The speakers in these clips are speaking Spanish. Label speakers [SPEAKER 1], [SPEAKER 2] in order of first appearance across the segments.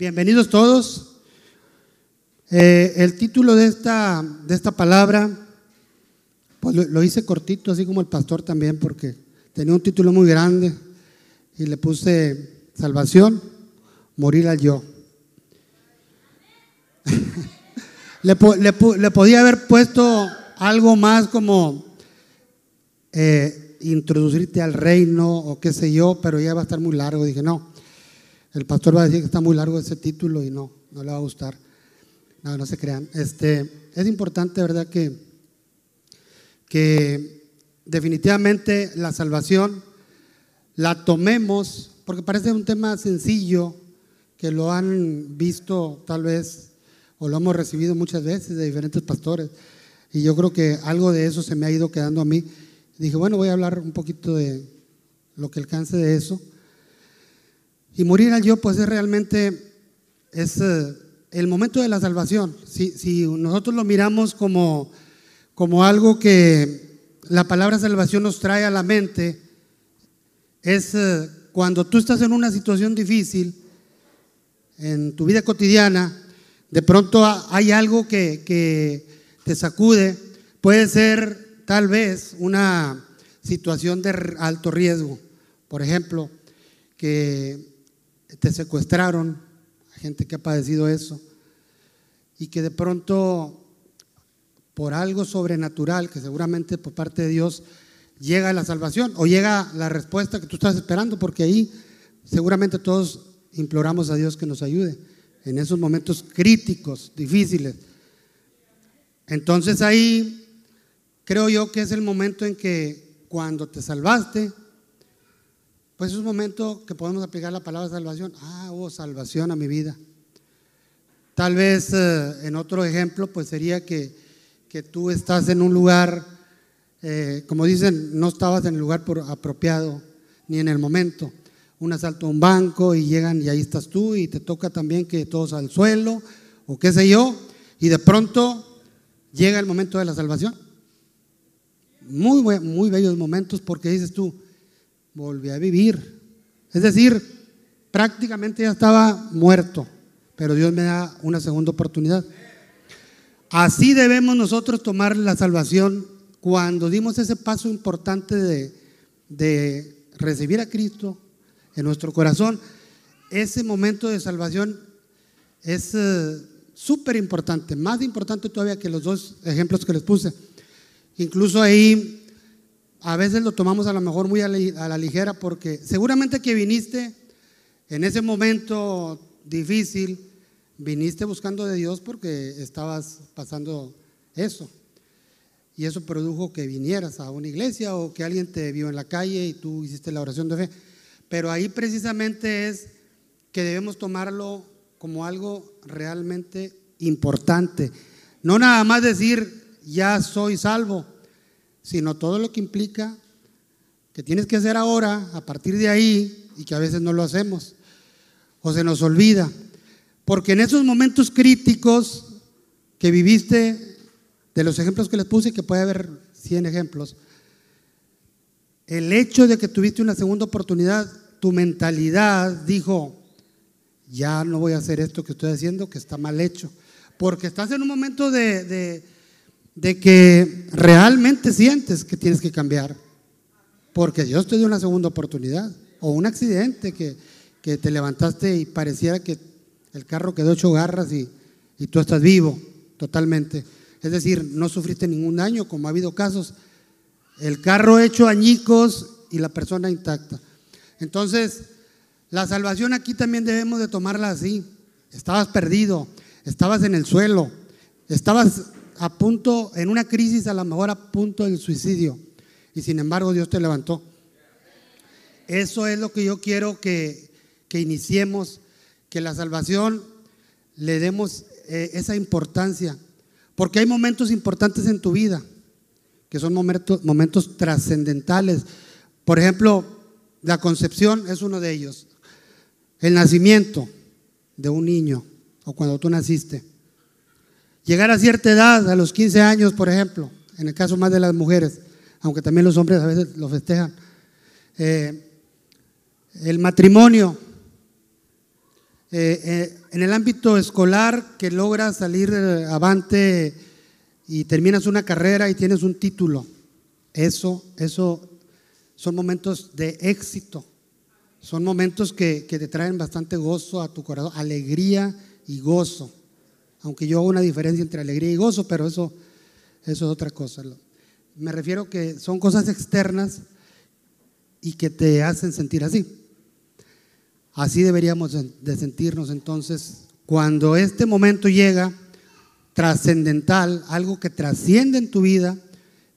[SPEAKER 1] Bienvenidos todos. Eh, el título de esta, de esta palabra, pues lo, hice cortito, así como el pastor también, porque tenía un título muy grande y le puse salvación, morir al yo. le, le, le, podía haber puesto algo más como eh, introducirte al reino o qué sé yo, pero ya va a estar muy largo. Dije, no, el pastor va a decir que está muy largo ese título y no, no le va a gustar. No, no se crean. Este, es importante, ¿verdad? Que, que definitivamente la salvación la tomemos, porque parece un tema sencillo, que lo han visto tal vez, o lo hemos recibido muchas veces de diferentes pastores, y yo creo que algo de eso se me ha ido quedando a mí. Dije, bueno, voy a hablar un poquito de lo que alcance de eso. Y morir al yo, pues es realmente, es eh, el momento de la salvación. Si, nosotros lo miramos como, como algo que la palabra salvación nos trae a la mente, es eh, cuando tú estás en una situación difícil, en tu vida cotidiana, de pronto hay algo que, que te sacude, puede ser tal vez una situación de alto riesgo, por ejemplo, que te secuestraron, gente que ha padecido eso, y que de pronto, por algo sobrenatural, que seguramente por parte de Dios, llega la salvación o llega la respuesta que tú estás esperando, porque ahí seguramente todos imploramos a Dios que nos ayude en esos momentos críticos, difíciles. Entonces ahí creo yo que es el momento en que cuando te salvaste, pues es un momento que podemos aplicar la palabra salvación. Ah, hubo salvación a mi vida. Tal vez eh, en otro ejemplo, pues sería que, que tú estás en un lugar, eh, como dicen, no estabas en el lugar apropiado ni en el momento. Un asalto a un banco y llegan y ahí estás tú y te toca también que todos al suelo o qué sé yo. Y de pronto llega el momento de la salvación. Muy, muy bellos momentos porque dices tú, volví a vivir. Es decir, prácticamente ya estaba muerto, pero Dios me da una segunda oportunidad. Así debemos nosotros tomar la salvación cuando dimos ese paso importante de, de recibir a Cristo en nuestro corazón. Ese momento de salvación es eh, súper importante, más importante todavía que los dos ejemplos que les puse. Incluso ahí a veces lo tomamos a lo mejor muy a la, ligera porque seguramente que viniste en ese momento difícil, viniste buscando de Dios porque estabas pasando eso. Y eso produjo que vinieras a una iglesia o que alguien te vio en la calle y tú hiciste la oración de fe. Pero ahí precisamente es que debemos tomarlo como algo realmente importante. No nada más decir, ya soy salvo sino todo lo que implica que tienes que hacer ahora, a partir de ahí, y que a veces no lo hacemos, o se nos olvida. Porque en esos momentos críticos que viviste, de los ejemplos que les puse, que puede haber 100 ejemplos, el hecho de que tuviste una segunda oportunidad, tu mentalidad dijo, ya no voy a hacer esto que estoy haciendo, que está mal hecho. Porque estás en un momento de, de de que realmente sientes que tienes que cambiar. Porque Dios te dio una segunda oportunidad. O un accidente que, que te levantaste y pareciera que el carro quedó ocho garras y, y tú estás vivo totalmente. Es decir, no sufriste ningún daño, como ha habido casos. El carro hecho añicos y la persona intacta. Entonces, la salvación aquí también debemos de tomarla así. Estabas perdido, estabas en el suelo, estabas a punto, en una crisis a lo mejor a punto del suicidio. Y sin embargo Dios te levantó. Eso es lo que yo quiero que, que iniciemos, que la salvación le demos eh, esa importancia. Porque hay momentos importantes en tu vida, que son momentos, momentos trascendentales. Por ejemplo, la concepción es uno de ellos. El nacimiento de un niño, o cuando tú naciste. Llegar a cierta edad, a los 15 años, por ejemplo, en el caso más de las mujeres, aunque también los hombres a veces lo festejan. Eh, el matrimonio, eh, eh, en el ámbito escolar que logras salir avante y terminas una carrera y tienes un título. Eso, eso son momentos de éxito. Son momentos que, que te traen bastante gozo a tu corazón, alegría y gozo. Aunque yo hago una diferencia entre alegría y gozo, pero eso, eso es otra cosa. Me refiero que son cosas externas y que te hacen sentir así. Así deberíamos de sentirnos entonces cuando este momento llega trascendental, algo que trasciende en tu vida,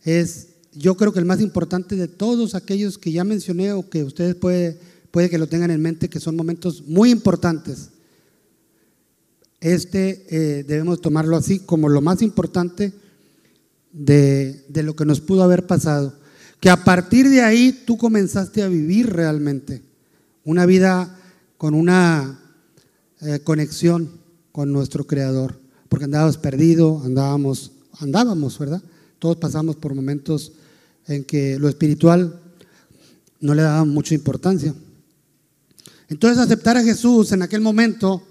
[SPEAKER 1] es yo creo que el más importante de todos aquellos que ya mencioné o que ustedes puede, puede que lo tengan en mente, que son momentos muy importantes. Este eh, debemos tomarlo así como lo más importante de, de lo que nos pudo haber pasado. Que a partir de ahí tú comenzaste a vivir realmente una vida con una eh, conexión con nuestro Creador, porque andábamos perdidos, andábamos, andábamos, ¿verdad? Todos pasamos por momentos en que lo espiritual no le daba mucha importancia. Entonces aceptar a Jesús en aquel momento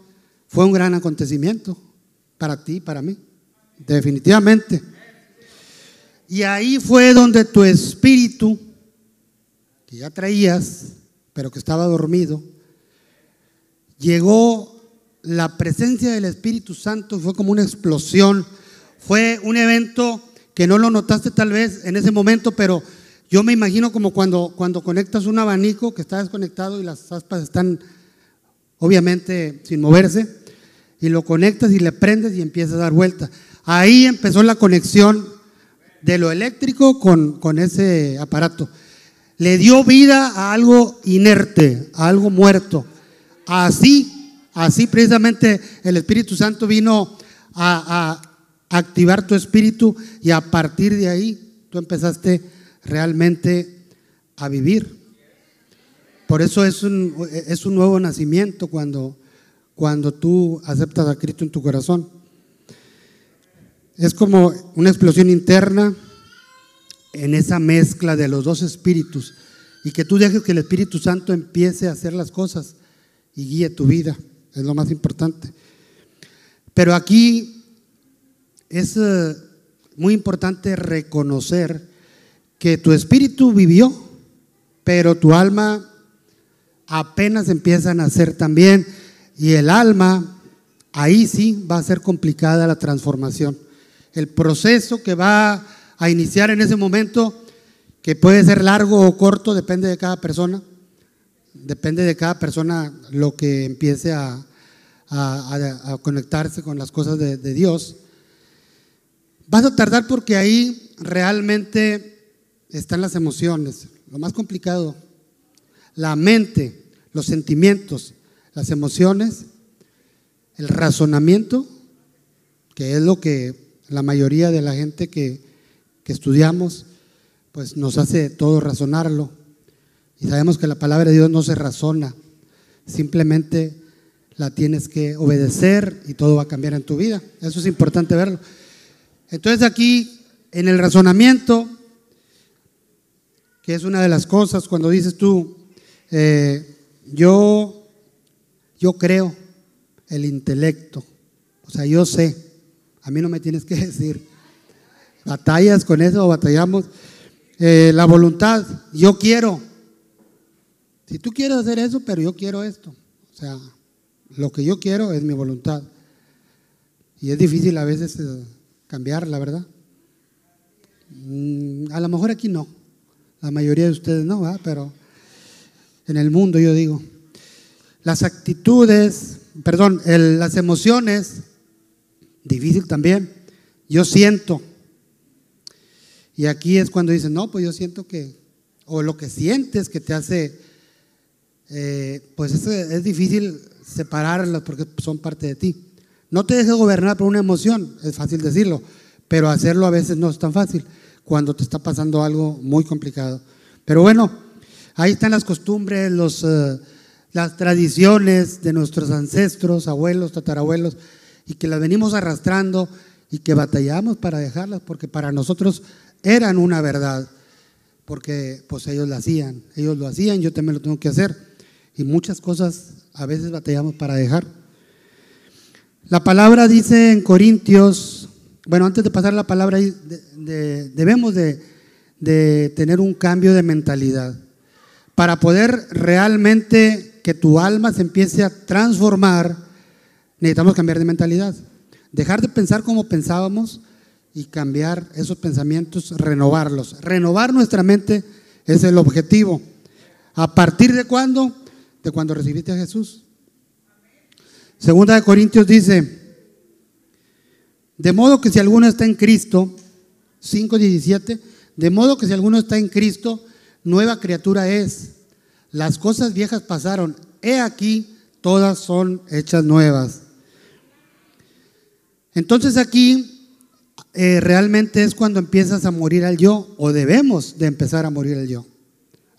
[SPEAKER 1] fue un gran acontecimiento para ti, para mí, definitivamente. Y ahí fue donde tu espíritu, que ya traías, pero que estaba dormido, llegó la presencia del Espíritu Santo, fue como una explosión, fue un evento que no lo notaste tal vez en ese momento, pero yo me imagino como cuando, cuando conectas un abanico que está desconectado y las aspas están obviamente sin moverse, y lo conectas y le prendes y empiezas a dar vuelta. Ahí empezó la conexión de lo eléctrico con, con ese aparato. Le dio vida a algo inerte, a algo muerto. Así, así precisamente el Espíritu Santo vino a, activar tu espíritu y a partir de ahí tú empezaste realmente a vivir. Por eso es un, es un nuevo nacimiento cuando, cuando tú aceptas a Cristo en tu corazón. Es como una explosión interna en esa mezcla de los dos espíritus y que tú dejes que el Espíritu Santo empiece a hacer las cosas y guíe tu vida. Es lo más importante. Pero aquí es eh, muy importante reconocer que tu espíritu vivió, pero tu alma apenas empieza a nacer también. Y el alma, ahí sí va a ser complicada la transformación. El proceso que va a iniciar en ese momento, que puede ser largo o corto, depende de cada persona, depende de cada persona lo que empiece a, conectarse con las cosas de, Dios. Vas a tardar porque ahí realmente están las emociones, lo más complicado, la mente, los sentimientos, las emociones, el razonamiento, que es lo que la mayoría de la gente que, que estudiamos, pues nos hace todo razonarlo y sabemos que la palabra de Dios no se razona, simplemente la tienes que obedecer y todo va a cambiar en tu vida. Eso es importante verlo. Entonces aquí, en el razonamiento, que es una de las cosas cuando dices tú, eh, yo, yo creo el intelecto, o sea, yo sé, a mí no me tienes que decir, batallas con eso batallamos, eh, la voluntad, yo quiero, si tú quieres hacer eso, pero yo quiero esto. O sea, lo que yo quiero es mi voluntad. Y es difícil a veces eh, cambiar, la verdad. Mm, a lo mejor aquí no. La mayoría de ustedes no, ¿verdad? pero en el mundo yo digo. Las actitudes, perdón, las emociones, difícil también. Yo siento. Y aquí es cuando dicen, no, pues yo siento que, o lo que sientes que te hace eh, pues es, difícil separarlas porque son parte de ti. No te dejes gobernar por una emoción, es fácil decirlo, pero hacerlo a veces no es tan fácil cuando te está pasando algo muy complicado. Pero bueno, ahí están las costumbres, los, eh, las tradiciones de nuestros ancestros, abuelos, tatarabuelos, y que las venimos arrastrando y que batallamos para dejarlas porque para nosotros eran una verdad, porque pues ellos lo hacían, ellos lo hacían, yo también lo tengo que hacer. y muchas cosas a veces batallamos para dejar. La palabra dice en Corintios, bueno, antes de pasar la palabra, debemos de tener un cambio de mentalidad para poder realmente que tu alma se empiece a transformar, necesitamos cambiar de mentalidad. Dejar de pensar como pensábamos y cambiar esos pensamientos, renovarlos. Renovar nuestra mente es el objetivo. ¿A partir de cuándo? De cuando recibiste a Jesús. Segunda de Corintios dice, de modo que si alguno está en Cristo, 5.17, de modo que si alguno está en Cristo, nueva criatura es. Las cosas viejas pasaron, he aquí, todas son hechas nuevas. Entonces aquí eh, realmente es cuando empiezas a morir al yo, o debemos de empezar a morir al yo,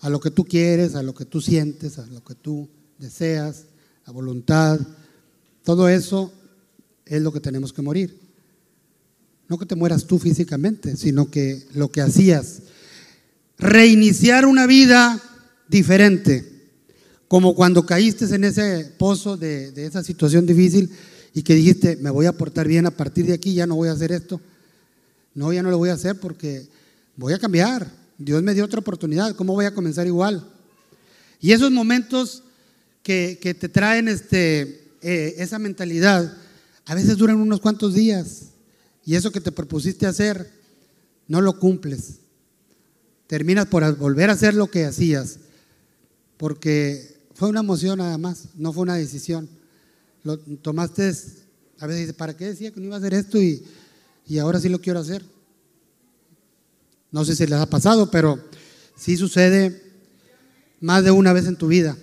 [SPEAKER 1] a lo que tú quieres, a lo que tú sientes, a lo que tú deseas, a voluntad, todo eso es lo que tenemos que morir. No que te mueras tú físicamente, sino que lo que hacías, reiniciar una vida diferente, como cuando caíste en ese pozo de, esa situación difícil y que dijiste, me voy a portar bien a partir de aquí, ya no voy a hacer esto. No, ya no lo voy a hacer porque voy a cambiar. Dios me dio otra oportunidad, ¿cómo voy a comenzar igual? Y esos momentos que, te traen este, eh, esa mentalidad, a veces duran unos cuantos días y eso que te propusiste hacer, no lo cumples terminas por volver a hacer lo que hacías, porque fue una emoción nada más, no fue una decisión. Lo tomaste, a veces dices, ¿para qué decía que no iba a hacer esto y, y ahora sí lo quiero hacer? No sé si les ha pasado, pero sí sucede más de una vez en tu vida.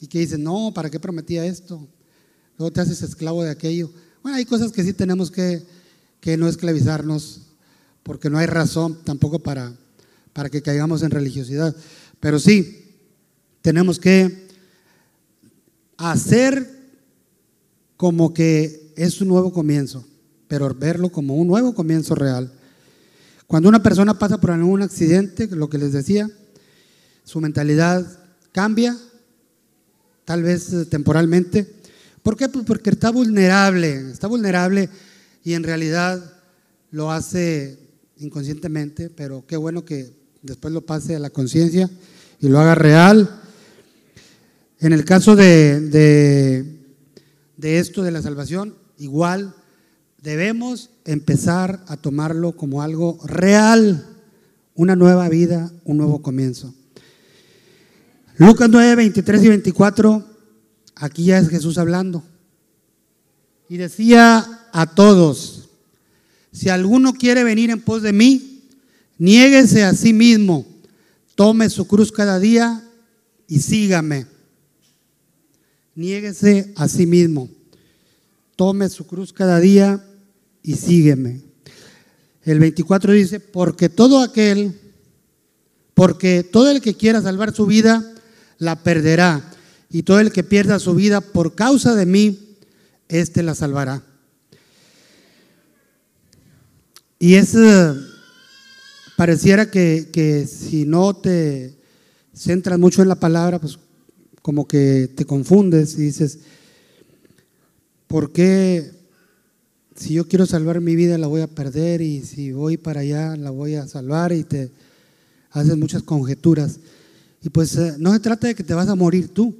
[SPEAKER 1] Y que dices, no, ¿para qué prometía esto? Luego te haces esclavo de aquello. Bueno, hay cosas que sí tenemos que, que no esclavizarnos, porque no hay razón tampoco para, para que caigamos en religiosidad. Pero sí, tenemos que hacer como que es un nuevo comienzo, pero verlo como un nuevo comienzo real. Cuando una persona pasa por algún accidente, lo que les decía, su mentalidad cambia, tal vez eh, temporalmente. ¿Por qué? Pues porque está vulnerable, está vulnerable y en realidad lo hace inconscientemente, pero qué bueno que después lo pase a la conciencia y lo haga real. En el caso de, esto de la salvación, igual debemos empezar a tomarlo como algo real, una nueva vida, un nuevo comienzo. Lucas 9, 23 y 24, aquí ya es Jesús hablando. Y decía a todos, si alguno quiere venir en pos de mí, Niéguese a sí mismo, tome su cruz cada día y sígame. Niéguese a sí mismo, tome su cruz cada día y sígueme. El 24 dice, porque todo aquel, porque todo el que quiera salvar su vida, la perderá. Y todo el que pierda su vida por causa de mí, éste la salvará. Y es pareciera que, si no te centras mucho en la palabra, pues como que te confundes y dices, ¿por qué si yo quiero salvar mi vida la voy a perder y si voy para allá la voy a salvar y te haces muchas conjeturas? Y pues eh, no se trata de que te vas a morir tú,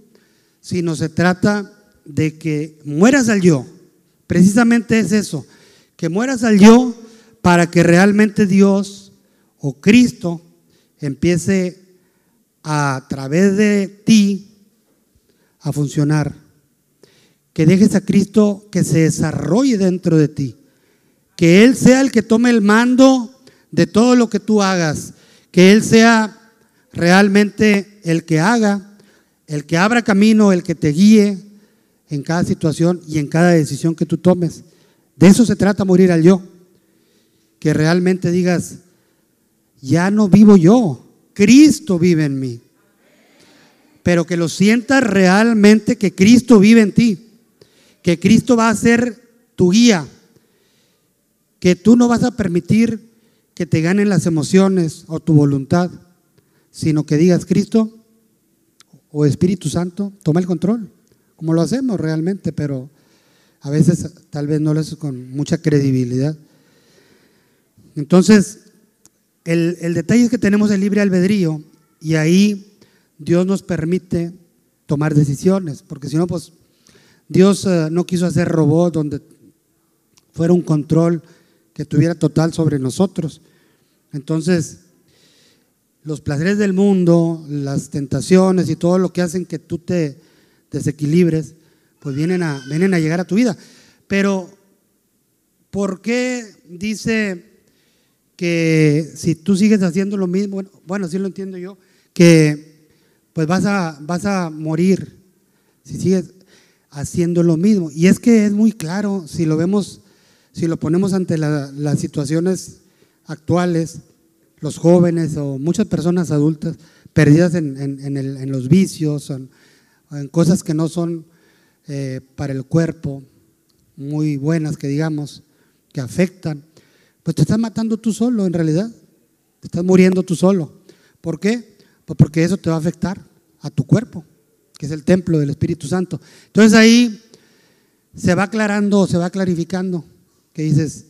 [SPEAKER 1] sino se trata de que mueras al yo. Precisamente es eso, que mueras al yo para que realmente Dios o Cristo empiece a, través de ti a funcionar. Que dejes a Cristo que se desarrolle dentro de ti. Que Él sea el que tome el mando de todo lo que tú hagas. Que Él sea realmente el que haga, el que abra camino, el que te guíe en cada situación y en cada decisión que tú tomes. De eso se trata morir al yo. Que realmente digas, ya no vivo yo, Cristo vive en mí. Pero que lo sientas realmente que Cristo vive en ti, que Cristo va a ser tu guía, que tú no vas a permitir que te ganen las emociones o tu voluntad, sino que digas, Cristo, o Espíritu Santo, toma el control, como lo hacemos realmente, pero a veces tal vez no lo haces con mucha credibilidad. Entonces, el, el detalle es que tenemos el libre albedrío y ahí Dios nos permite tomar decisiones, porque si no, pues Dios eh, no quiso hacer robot donde fuera un control que tuviera total sobre nosotros. Entonces, los placeres del mundo, las tentaciones y todo lo que hacen que tú te desequilibres, pues vienen a, vienen a llegar a tu vida. Pero, ¿por qué dice que si tú sigues haciendo lo mismo, bueno, bueno así lo entiendo yo, que pues vas a, vas a morir si sigues haciendo lo mismo. Y es que es muy claro, si lo vemos, si lo ponemos ante las situaciones actuales, los jóvenes o muchas personas adultas perdidas en, los vicios, en, en, cosas que no son eh, para el cuerpo, muy buenas que digamos, que afectan, pues te estás matando tú solo en realidad, te estás muriendo tú solo. ¿Por qué? Pues porque eso te va a afectar a tu cuerpo, que es el templo del Espíritu Santo. Entonces ahí se va aclarando, se va clarificando, que dices,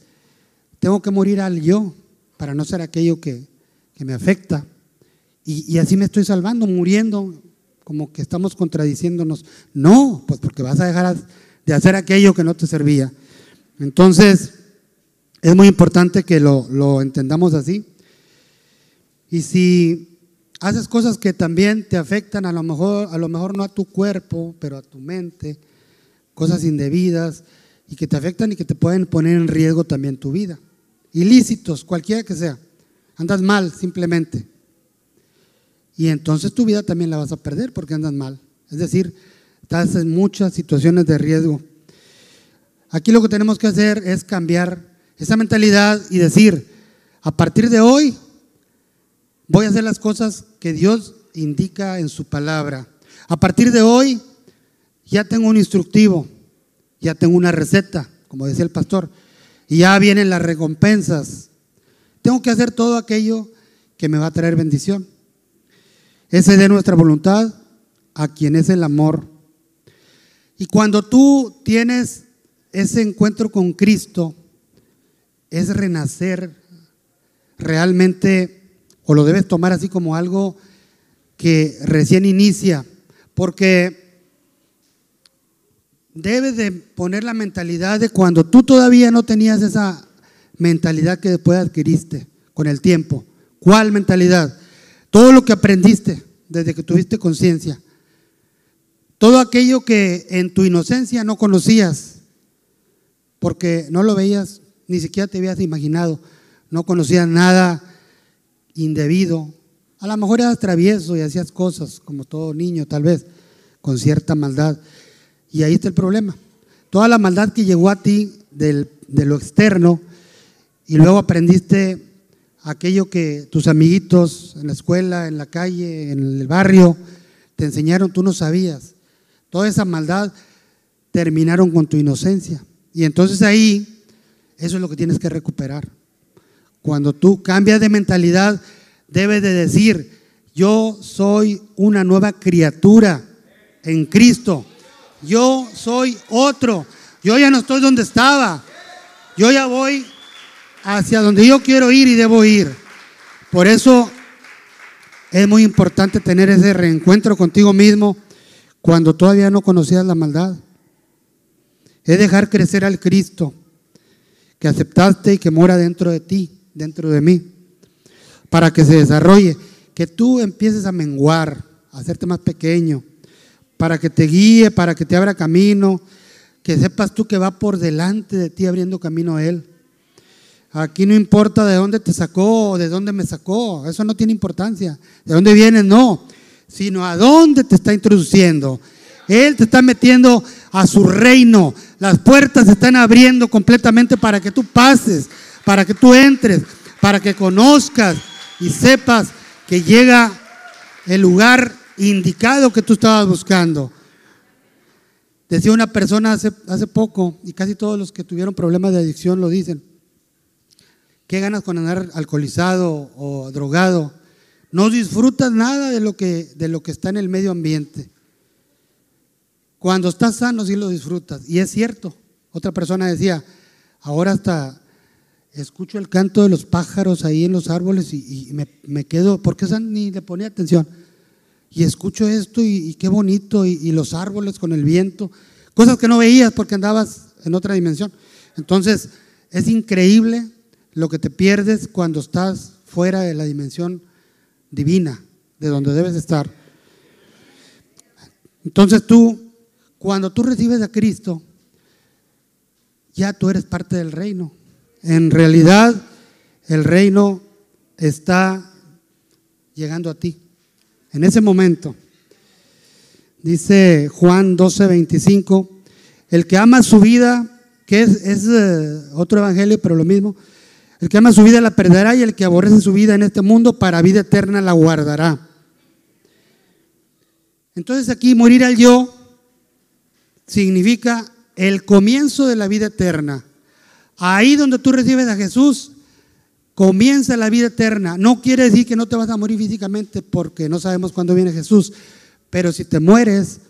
[SPEAKER 1] tengo que morir al yo, para no ser aquello que, me afecta. Y, así me estoy salvando, muriendo, como que estamos contradiciéndonos. No, pues porque vas a dejar de hacer aquello que no te servía. Entonces, es muy importante que lo, lo entendamos así. Y si haces cosas que también te afectan, a lo mejor, a lo mejor no a tu cuerpo, pero a tu mente, cosas indebidas y que te afectan y que te pueden poner en riesgo también tu vida ilícitos, cualquiera que sea. Andas mal simplemente. Y entonces tu vida también la vas a perder porque andas mal. Es decir, estás en muchas situaciones de riesgo. Aquí lo que tenemos que hacer es cambiar esa mentalidad y decir, a partir de hoy voy a hacer las cosas que Dios indica en su palabra. A partir de hoy ya tengo un instructivo, ya tengo una receta, como decía el pastor. Y ya vienen las recompensas. Tengo que hacer todo aquello que me va a traer bendición. Ese de nuestra voluntad a quien es el amor. Y cuando tú tienes ese encuentro con Cristo, es renacer realmente, o lo debes tomar así como algo que recién inicia, porque debes de poner la mentalidad de cuando tú todavía no tenías esa mentalidad que después adquiriste con el tiempo. ¿Cuál mentalidad? Todo lo que aprendiste desde que tuviste conciencia. Todo aquello que en tu inocencia no conocías, porque no lo veías, ni siquiera te habías imaginado, no conocías nada indebido. A lo mejor eras travieso y hacías cosas como todo niño, tal vez, con cierta maldad. Y ahí está el problema. Toda la maldad que llegó a ti de lo externo y luego aprendiste aquello que tus amiguitos en la escuela, en la calle, en el barrio, te enseñaron, tú no sabías. Toda esa maldad terminaron con tu inocencia. Y entonces ahí, eso es lo que tienes que recuperar. Cuando tú cambias de mentalidad, debes de decir, yo soy una nueva criatura en Cristo. Yo soy otro. Yo ya no estoy donde estaba. Yo ya voy hacia donde yo quiero ir y debo ir. Por eso es muy importante tener ese reencuentro contigo mismo cuando todavía no conocías la maldad. Es dejar crecer al Cristo que aceptaste y que mora dentro de ti, dentro de mí, para que se desarrolle, que tú empieces a menguar, a hacerte más pequeño, para que te guíe, para que te abra camino, que sepas tú que va por delante de ti abriendo camino a Él. Aquí no importa de dónde te sacó de dónde me sacó, eso no tiene importancia. De dónde vienes, no, sino a dónde te está introduciendo. Él te está metiendo a su reino. Las puertas se están abriendo completamente para que tú pases, para que tú entres, para que conozcas y sepas que llega el lugar indicado que tú estabas buscando. Decía una persona hace, hace poco, y casi todos los que tuvieron problemas de adicción lo dicen, ¿qué ganas con andar alcoholizado o drogado? No disfrutas nada de lo que, de lo que está en el medio ambiente. Cuando estás sano sí lo disfrutas. Y es cierto. Otra persona decía, ahora hasta escucho el canto de los pájaros ahí en los árboles y, me, quedo, porque esa ni le ponía atención. Y escucho esto y, qué bonito, y, los árboles con el viento, cosas que no veías porque andabas en otra dimensión. Entonces, es increíble lo que te pierdes cuando estás fuera de la dimensión divina, de donde debes estar. Entonces tú, cuando tú recibes a Cristo, ya tú eres parte del reino. En realidad, el reino está llegando a ti. En ese momento, dice Juan 12, 25, el que ama su vida, que es, eh, otro evangelio, pero lo mismo, el que ama su vida la perderá y el que aborrece su vida en este mundo para vida eterna la guardará. Entonces aquí morir al yo significa el comienzo de la vida eterna. Ahí donde tú recibes a Jesús, comienza la vida eterna. No quiere decir que no te vas a morir físicamente porque no sabemos cuándo viene Jesús, pero si te mueres,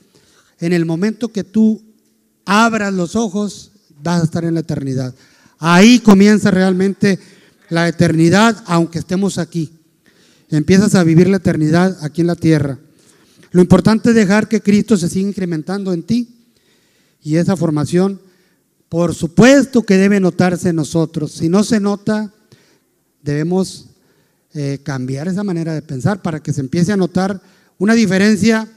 [SPEAKER 1] en el momento que tú abras los ojos, vas a estar en la eternidad. Ahí comienza realmente la eternidad, aunque estemos aquí. Empiezas a vivir la eternidad aquí en la tierra. Lo importante es dejar que Cristo se siga incrementando en ti y esa formación por supuesto que debe notarse en nosotros. Si no se nota, debemos eh, cambiar esa manera de pensar para que se empiece a notar una diferencia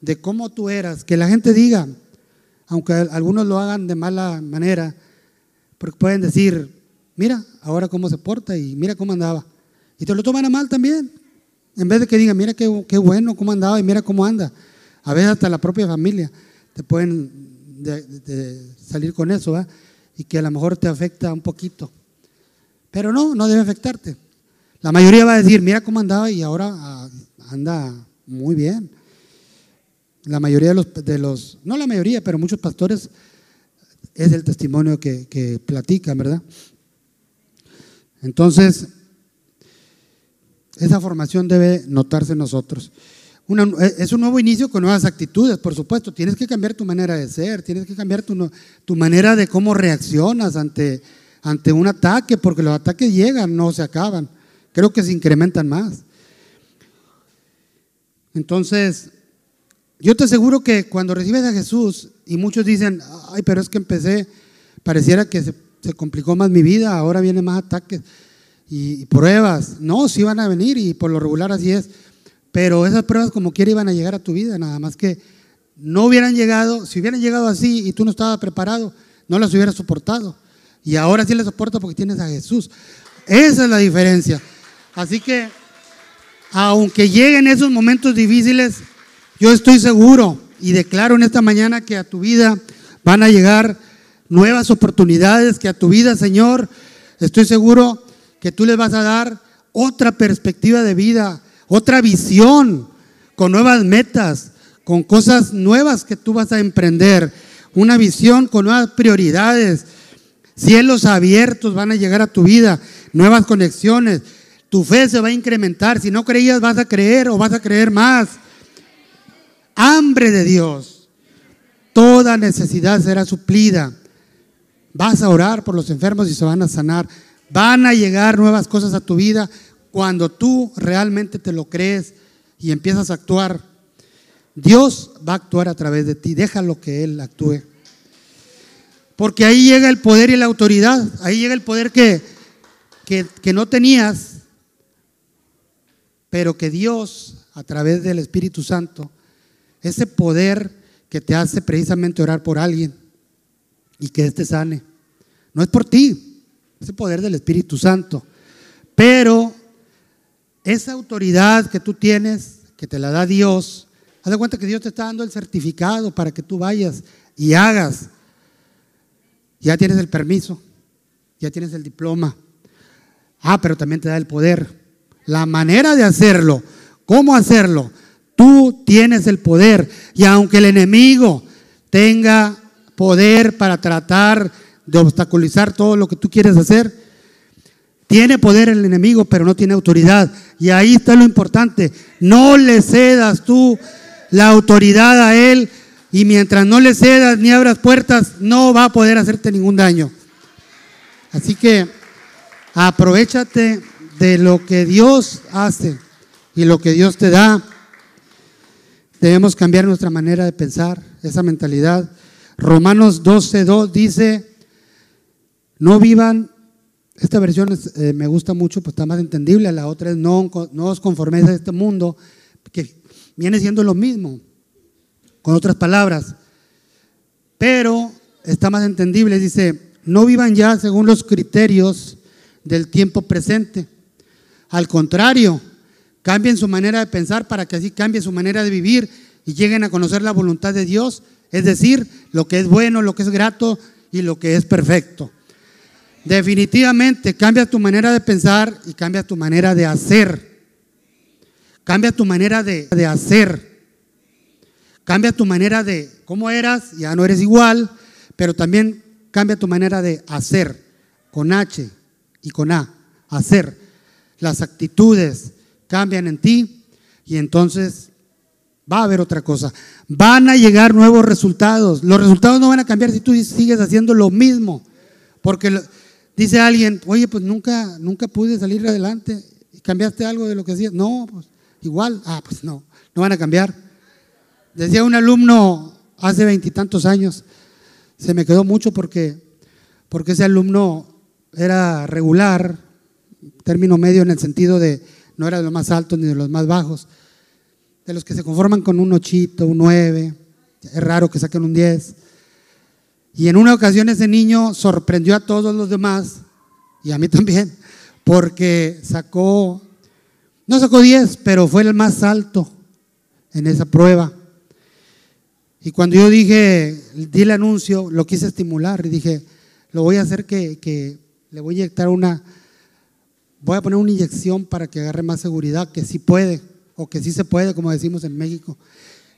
[SPEAKER 1] de cómo tú eras. Que la gente diga, aunque algunos lo hagan de mala manera, porque pueden decir, mira, ahora cómo se porta y mira cómo andaba. Y te lo toman a mal también. En vez de que digan, mira qué, qué bueno cómo andaba y mira cómo anda. A veces hasta la propia familia te pueden de, salir con eso, y que a lo mejor te afecta un poquito. Pero no, no debe afectarte. La mayoría va a decir, mira cómo andaba y ahora ah, anda muy bien. La mayoría de los, de los, no la mayoría, pero muchos pastores es el testimonio que, que platican, ¿verdad? Entonces, esa formación debe notarse en nosotros. Es un nuevo inicio con nuevas actitudes, por supuesto. Tienes que cambiar tu manera de ser, tienes que cambiar tu, tu manera de cómo reaccionas ante, ante un ataque, porque los ataques llegan, no se acaban. Creo que se incrementan más. Entonces, yo te aseguro que cuando recibes a Jesús, y muchos dicen, ay, pero es que empecé, pareciera que se, se complicó más mi vida, ahora vienen más ataques y, y pruebas. No, sí van a venir y por lo regular así es. Pero esas pruebas como quiera iban a llegar a tu vida, nada más que no hubieran llegado, si hubieran llegado así y tú no estabas preparado, no las hubieras soportado. Y ahora sí las soporta porque tienes a Jesús. Esa es la diferencia. Así que, aunque lleguen esos momentos difíciles, yo estoy seguro y declaro en esta mañana que a tu vida van a llegar nuevas oportunidades, que a tu vida, Señor, estoy seguro que tú les vas a dar otra perspectiva de vida otra visión, con nuevas metas, con cosas nuevas que tú vas a emprender, una visión con nuevas prioridades, cielos abiertos van a llegar a tu vida, nuevas conexiones, tu fe se va a incrementar, si no creías vas a creer o vas a creer más. Hambre de Dios, toda necesidad será suplida. Vas a orar por los enfermos y se van a sanar. Van a llegar nuevas cosas a tu vida cuando tú realmente te lo crees y empiezas a actuar, Dios va a actuar a través de ti. Déjalo que Él actúe. Porque ahí llega el poder y la autoridad. Ahí llega el poder que, que, no tenías, pero que Dios, a través del Espíritu Santo, ese poder que te hace precisamente orar por alguien y que éste sane. No es por ti, es el poder del Espíritu Santo. Pero esa autoridad que tú tienes, que te la da Dios, haz de cuenta que Dios te está dando el certificado para que tú vayas y hagas. Ya tienes el permiso, ya tienes el diploma. Ah, pero también te da el poder. La manera de hacerlo, cómo hacerlo, tú tienes el poder. Y aunque el enemigo tenga poder para tratar de obstaculizar todo lo que tú quieres hacer, Tiene poder el enemigo, pero no tiene autoridad. Y ahí está lo importante. No le cedas tú la autoridad a él. Y mientras no le cedas ni abras puertas, no va a poder hacerte ningún daño. Así que aprovechate de lo que Dios hace y lo que Dios te da. Debemos cambiar nuestra manera de pensar, esa mentalidad. Romanos 12.2 dice, no vivan esta versión eh, me gusta mucho, pues está más entendible. La otra es no, no os conforméis a este mundo, que viene siendo lo mismo, con otras palabras. Pero está más entendible. Dice, no vivan ya según los criterios del tiempo presente. Al contrario, cambien su manera de pensar para que así cambie su manera de vivir y lleguen a conocer la voluntad de Dios, es decir, lo que es bueno, lo que es grato y lo que es perfecto. Definitivamente cambia tu manera de pensar y cambia tu manera de hacer. Cambia tu manera de, hacer. Cambia tu manera de cómo eras, ya no eres igual, pero también cambia tu manera de hacer, con H y con A, hacer. Las actitudes cambian en ti y entonces va a haber otra cosa. Van a llegar nuevos resultados. Los resultados no van a cambiar si tú sigues haciendo lo mismo, porque Dice alguien, oye, pues nunca, nunca pude salir adelante. ¿Cambiaste algo de lo que hacías? No, pues igual. Ah, pues no, no van a cambiar. Decía un alumno hace veintitantos años, se me quedó mucho porque, porque ese alumno era regular, término medio en el sentido de no era de los más altos ni de los más bajos, de los que se conforman con un ochito, un nueve, es raro que saquen un diez. Y en una ocasión ese niño sorprendió a todos los demás, y a mí también, porque sacó, no sacó 10, pero fue el más alto en esa prueba. Y cuando yo dije, di el anuncio, lo quise estimular y dije, lo voy a hacer que, que le voy a inyectar una, voy a poner una inyección para que agarre más seguridad, que sí puede, o que sí se puede, como decimos en México.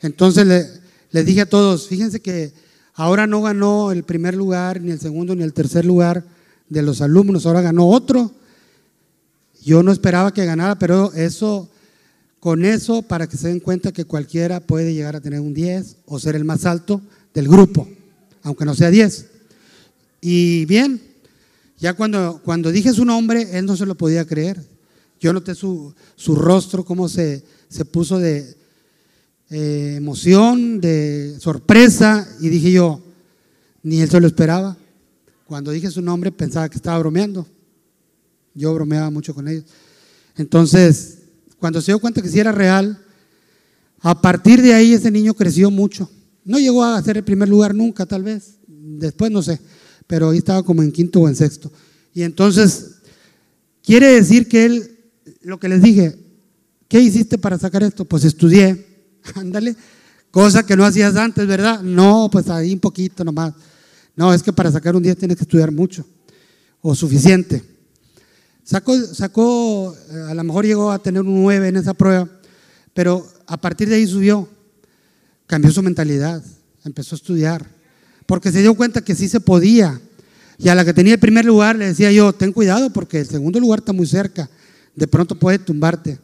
[SPEAKER 1] Entonces le, le dije a todos, fíjense que Ahora no ganó el primer lugar, ni el segundo, ni el tercer lugar de los alumnos, ahora ganó otro. Yo no esperaba que ganara, pero eso, con eso, para que se den cuenta que cualquiera puede llegar a tener un 10 o ser el más alto del grupo, aunque no sea 10. Y bien, ya cuando, cuando dije su nombre, él no se lo podía creer. Yo noté su, su rostro, cómo se, se puso de, eh, emoción, de sorpresa, y dije yo, ni él se lo esperaba. Cuando dije su nombre pensaba que estaba bromeando. Yo bromeaba mucho con ellos. Entonces, cuando se dio cuenta que sí era real, a partir de ahí ese niño creció mucho. No llegó a ser el primer lugar nunca, tal vez. Después no sé, pero ahí estaba como en quinto o en sexto. Y entonces, quiere decir que él, lo que les dije, ¿qué hiciste para sacar esto? Pues estudié, Ándale. Cosa que no hacías antes, ¿verdad? No, pues ahí un poquito nomás. No, es que para sacar un 10 tienes que estudiar mucho o suficiente. Sacó, sacó, eh, a lo mejor llegó a tener un 9 en esa prueba, pero a partir de ahí subió, cambió su mentalidad, empezó a estudiar, porque se dio cuenta que sí se podía. Y a la que tenía el primer lugar le decía yo, ten cuidado porque el segundo lugar está muy cerca, de pronto puede tumbarte.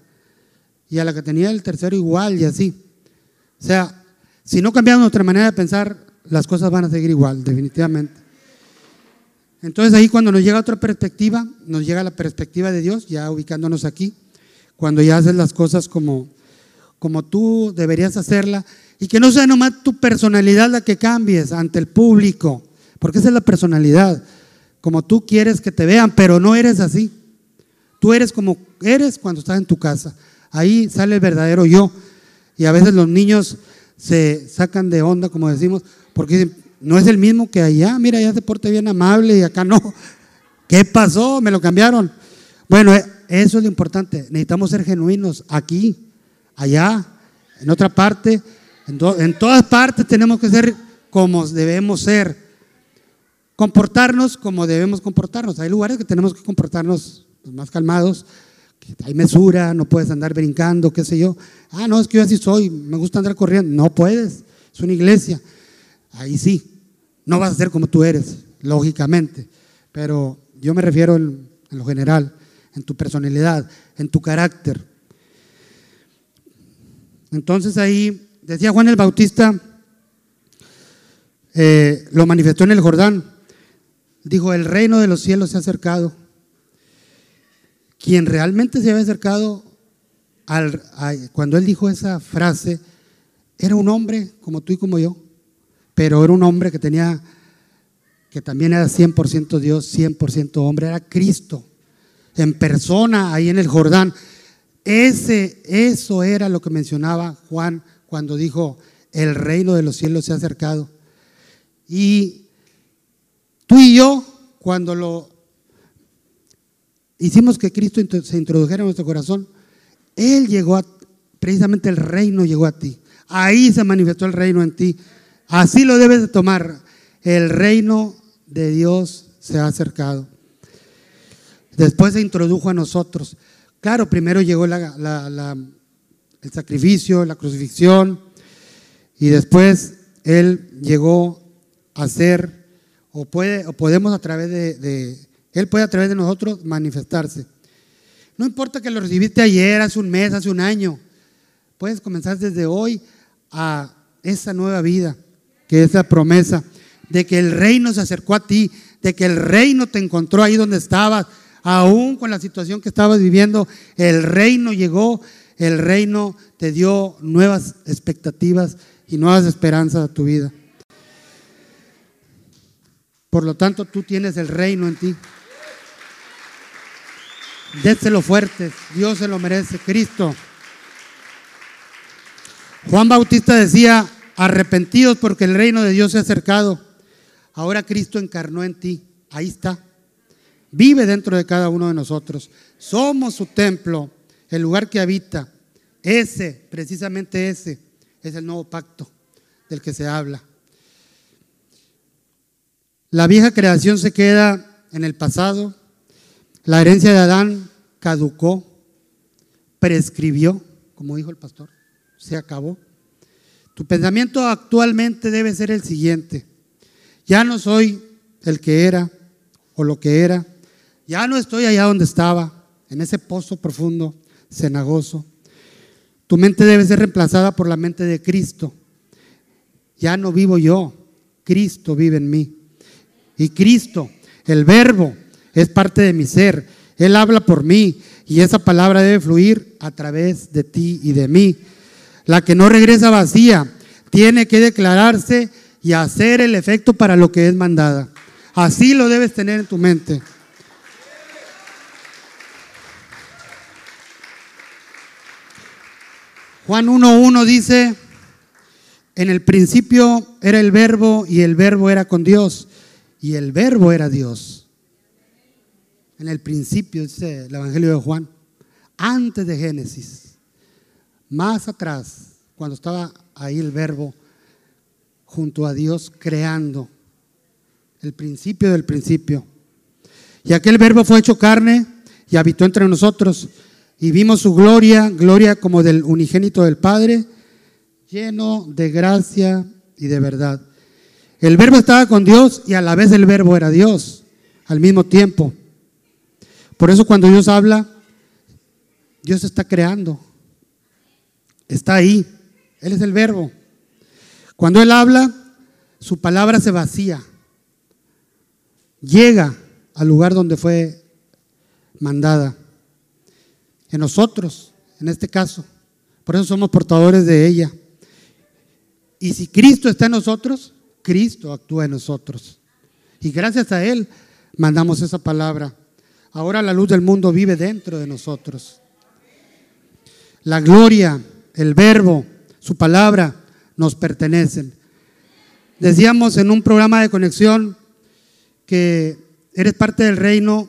[SPEAKER 1] Y a la que tenía el tercero igual y así. O sea, si no cambiamos nuestra manera de pensar, las cosas van a seguir igual, definitivamente. Entonces ahí cuando nos llega otra perspectiva, nos llega la perspectiva de Dios, ya ubicándonos aquí, cuando ya haces las cosas como, como tú deberías hacerla, y que no sea nomás tu personalidad la que cambies ante el público, porque esa es la personalidad, como tú quieres que te vean, pero no eres así. Tú eres como eres cuando estás en tu casa. Ahí sale el verdadero yo. Y a veces los niños se sacan de onda, como decimos, porque no es el mismo que allá. Mira, ya se porta bien amable y acá no. ¿Qué pasó? Me lo cambiaron. Bueno, eh, eso es lo importante. Necesitamos ser genuinos aquí, allá, en otra parte. En, todas partes tenemos que ser como debemos ser. Comportarnos como debemos comportarnos. Hay lugares que tenemos que comportarnos más calmados, hay mesura, no puedes andar brincando, qué sé yo. Ah, no, es que yo así soy, me gusta andar corriendo. No puedes, es una iglesia. Ahí sí, no vas a ser como tú eres, lógicamente. Pero yo me refiero en, lo general. en tu personalidad, en tu carácter. Entonces ahí decía Juan el Bautista, eh, lo manifestó en el Jordán, dijo, el reino de los cielos se ha acercado. Quien realmente se había acercado al, cuando él dijo esa frase, era un hombre como tú y como yo, pero era un hombre que tenía, que también era 100% Dios, 100% hombre, era Cristo, en persona ahí en el Jordán. Ese, eso era lo que mencionaba Juan cuando dijo, el reino de los cielos se ha acercado. Y tú y yo, cuando lo hicimos que Cristo se introdujera en nuestro corazón, Él llegó a, precisamente el reino llegó a ti. Ahí se manifestó el reino en ti. Así lo debes de tomar. El reino de Dios se ha acercado. Después se introdujo a nosotros. Claro, primero llegó el sacrificio, la crucifixión, y después Él llegó a ser, o, puede, o podemos a través de, Él puede a través de nosotros manifestarse. No importa que lo recibiste ayer, hace un mes, hace un año, puedes comenzar desde hoy a esa nueva vida, que es la promesa de que el reino se acercó a ti, de que el reino te encontró ahí donde estabas, aún con la situación que estabas viviendo, el reino llegó, el reino te dio nuevas expectativas y nuevas esperanzas a tu vida. Por lo tanto, tú tienes el reino en ti. Déselo fuerte, Dios se lo merece, Cristo. Juan Bautista decía, arrepentidos porque el reino de Dios se ha acercado. Ahora Cristo encarnó en ti. Ahí está vive dentro de cada uno de nosotros. Somos su templo, el lugar que habita. Ese, precisamente ese, es el nuevo pacto del que se habla. La vieja creación se queda en el pasado. La herencia de Adán caducó, prescribió, como dijo el pastor, se acabó. Tu pensamiento actualmente debe ser el siguiente. Ya no soy el que era o lo que era. Ya no estoy allá donde estaba, en ese pozo profundo, cenagoso. Tu mente debe ser reemplazada por la mente de Cristo. Ya no vivo yo, Cristo vive en mí. Y Cristo, el verbo, es parte de mi ser. Él habla por mí y esa palabra debe fluir a través de ti y de mí. La que no regresa vacía tiene que declararse y hacer el efecto para lo que es mandada. Así lo debes tener en tu mente. Juan 1.1 dice, en el principio era el verbo y el verbo era con Dios y el verbo era Dios. En el principio dice el Evangelio de Juan, antes de Génesis, más atrás, cuando estaba ahí el verbo junto a Dios creando, el principio del principio. Y aquel verbo fue hecho carne y habitó entre nosotros y vimos su gloria, gloria como del unigénito del Padre, lleno de gracia y de verdad. El verbo estaba con Dios y a la vez el verbo era Dios al mismo tiempo. Por eso cuando Dios habla, Dios está creando. Está ahí. Él es el verbo. Cuando Él habla, su palabra se vacía. Llega al lugar donde fue mandada en nosotros, en este caso. Por eso somos portadores de ella. Y si Cristo está en nosotros, Cristo actúa en nosotros. Y gracias a Él mandamos esa palabra. Ahora la luz del mundo vive dentro de nosotros. La gloria, el verbo, su palabra nos pertenecen. Decíamos en un programa de conexión que eres parte del reino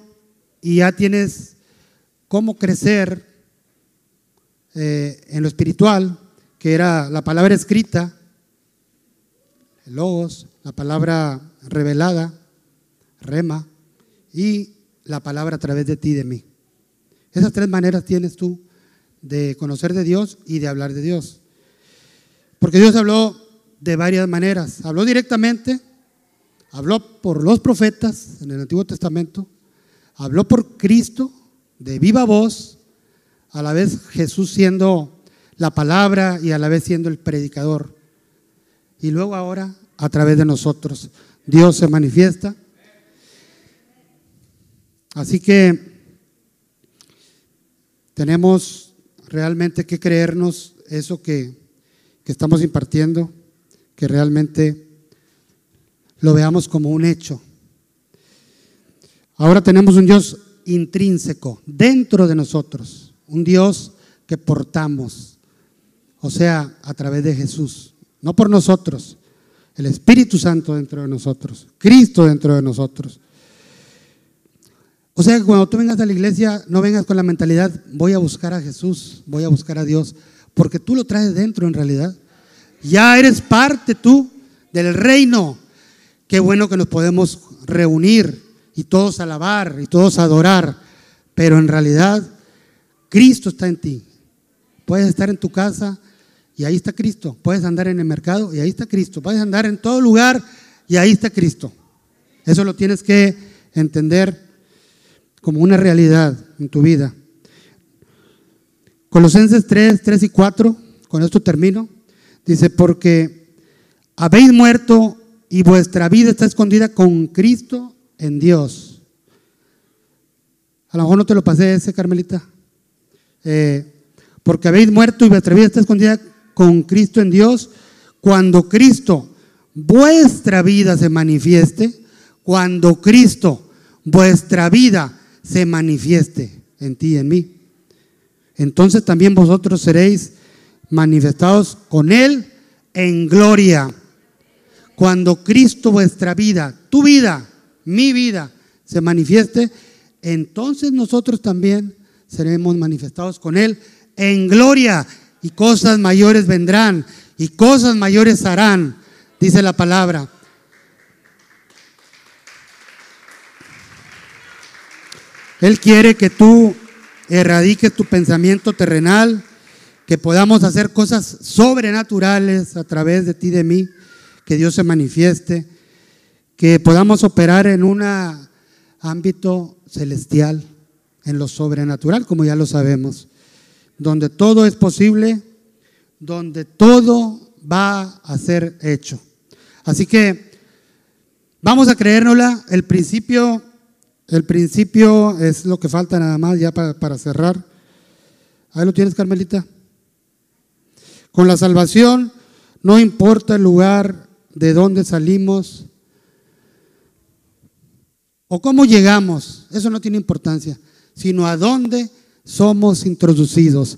[SPEAKER 1] y ya tienes cómo crecer eh, en lo espiritual, que era la palabra escrita, el logos, la palabra revelada, rema, y la palabra a través de ti y de mí. Esas tres maneras tienes tú de conocer de Dios y de hablar de Dios. Porque Dios habló de varias maneras. Habló directamente, habló por los profetas en el Antiguo Testamento, habló por Cristo de viva voz, a la vez Jesús siendo la palabra y a la vez siendo el predicador. Y luego ahora, a través de nosotros, Dios se manifiesta. Así que tenemos realmente que creernos eso que, que estamos impartiendo, que realmente lo veamos como un hecho. Ahora tenemos un Dios intrínseco dentro de nosotros, un Dios que portamos, o sea, a través de Jesús, no por nosotros, el Espíritu Santo dentro de nosotros, Cristo dentro de nosotros. O sea que cuando tú vengas a la iglesia, no vengas con la mentalidad, voy a buscar a Jesús, voy a buscar a Dios, porque tú lo traes dentro en realidad. Ya eres parte tú del reino. Qué bueno que nos podemos reunir y todos alabar y todos adorar, pero en realidad Cristo está en ti. Puedes estar en tu casa y ahí está Cristo. Puedes andar en el mercado y ahí está Cristo. Puedes andar en todo lugar y ahí está Cristo. Eso lo tienes que entender como una realidad en tu vida. Colosenses 3, 3 y 4, con esto termino. Dice, porque habéis muerto y vuestra vida está escondida con Cristo en Dios. A lo mejor no te lo pasé ese, Carmelita. Eh, porque habéis muerto y vuestra vida está escondida con Cristo en Dios. Cuando Cristo, vuestra vida se manifieste, cuando Cristo, vuestra vida se manifieste en ti y en mí, entonces también vosotros seréis manifestados con Él en gloria. Cuando Cristo vuestra vida, tu vida, mi vida, se manifieste, entonces nosotros también seremos manifestados con Él en gloria y cosas mayores vendrán y cosas mayores harán, dice la palabra. Él quiere que tú erradiques tu pensamiento terrenal, que podamos hacer cosas sobrenaturales a través de ti, de mí, que Dios se manifieste, que podamos operar en un ámbito celestial, en lo sobrenatural, como ya lo sabemos, donde todo es posible, donde todo va a ser hecho. Así que vamos a creérnosla, el principio el principio es lo que falta nada más ya para, cerrar. Ahí lo tienes, Carmelita. Con la salvación no importa el lugar de donde salimos o cómo llegamos, eso no tiene importancia, sino a dónde somos introducidos.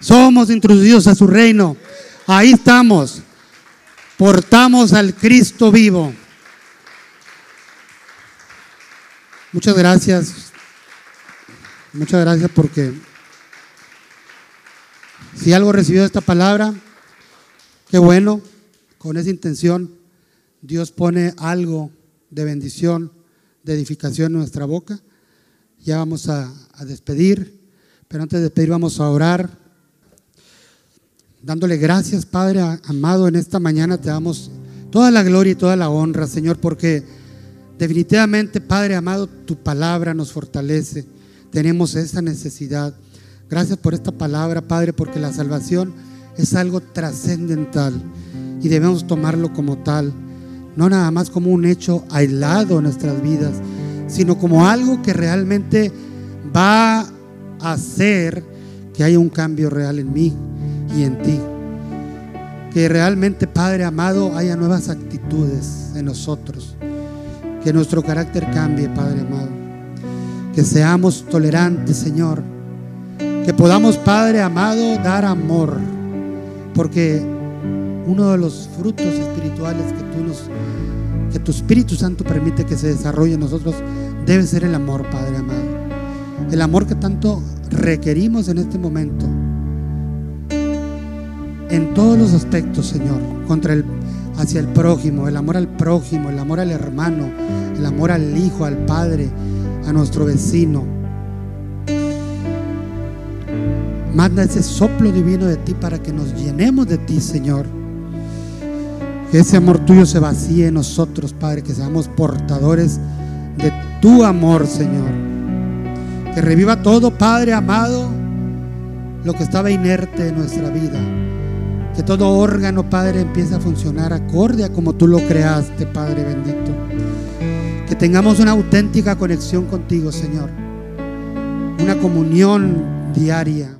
[SPEAKER 1] Somos introducidos a su reino. Ahí estamos. Portamos al Cristo vivo. Muchas gracias. Muchas gracias porque si algo recibió esta palabra, qué bueno, con esa intención Dios pone algo de bendición, de edificación en nuestra boca. Ya vamos a, a despedir, pero antes de despedir vamos a orar. Dándole gracias, Padre amado, en esta mañana te damos toda la gloria y toda la honra, Señor, porque Definitivamente, Padre amado, tu palabra nos fortalece. Tenemos esa necesidad. Gracias por esta palabra, Padre, porque la salvación es algo trascendental y debemos tomarlo como tal, no nada más como un hecho aislado en nuestras vidas, sino como algo que realmente va a hacer que haya un cambio real en mí y en ti. Que realmente, Padre amado, haya nuevas actitudes en nosotros que nuestro carácter cambie, Padre amado. Que seamos tolerantes, Señor. Que podamos, Padre amado, dar amor. Porque uno de los frutos espirituales que tú nos que tu Espíritu Santo permite que se desarrolle en nosotros debe ser el amor, Padre amado. El amor que tanto requerimos en este momento. En todos los aspectos, Señor, contra el hacia el prójimo, el amor al prójimo, el amor al hermano, el amor al hijo, al padre, a nuestro vecino. Manda ese soplo divino de ti para que nos llenemos de ti, Señor. Que ese amor tuyo se vacíe en nosotros, Padre, que seamos portadores de tu amor, Señor. Que reviva todo, Padre amado, lo que estaba inerte en nuestra vida. Que todo órgano, Padre, empiece a funcionar acorde a como tú lo creaste, Padre bendito. Que tengamos una auténtica conexión contigo, Señor. Una comunión diaria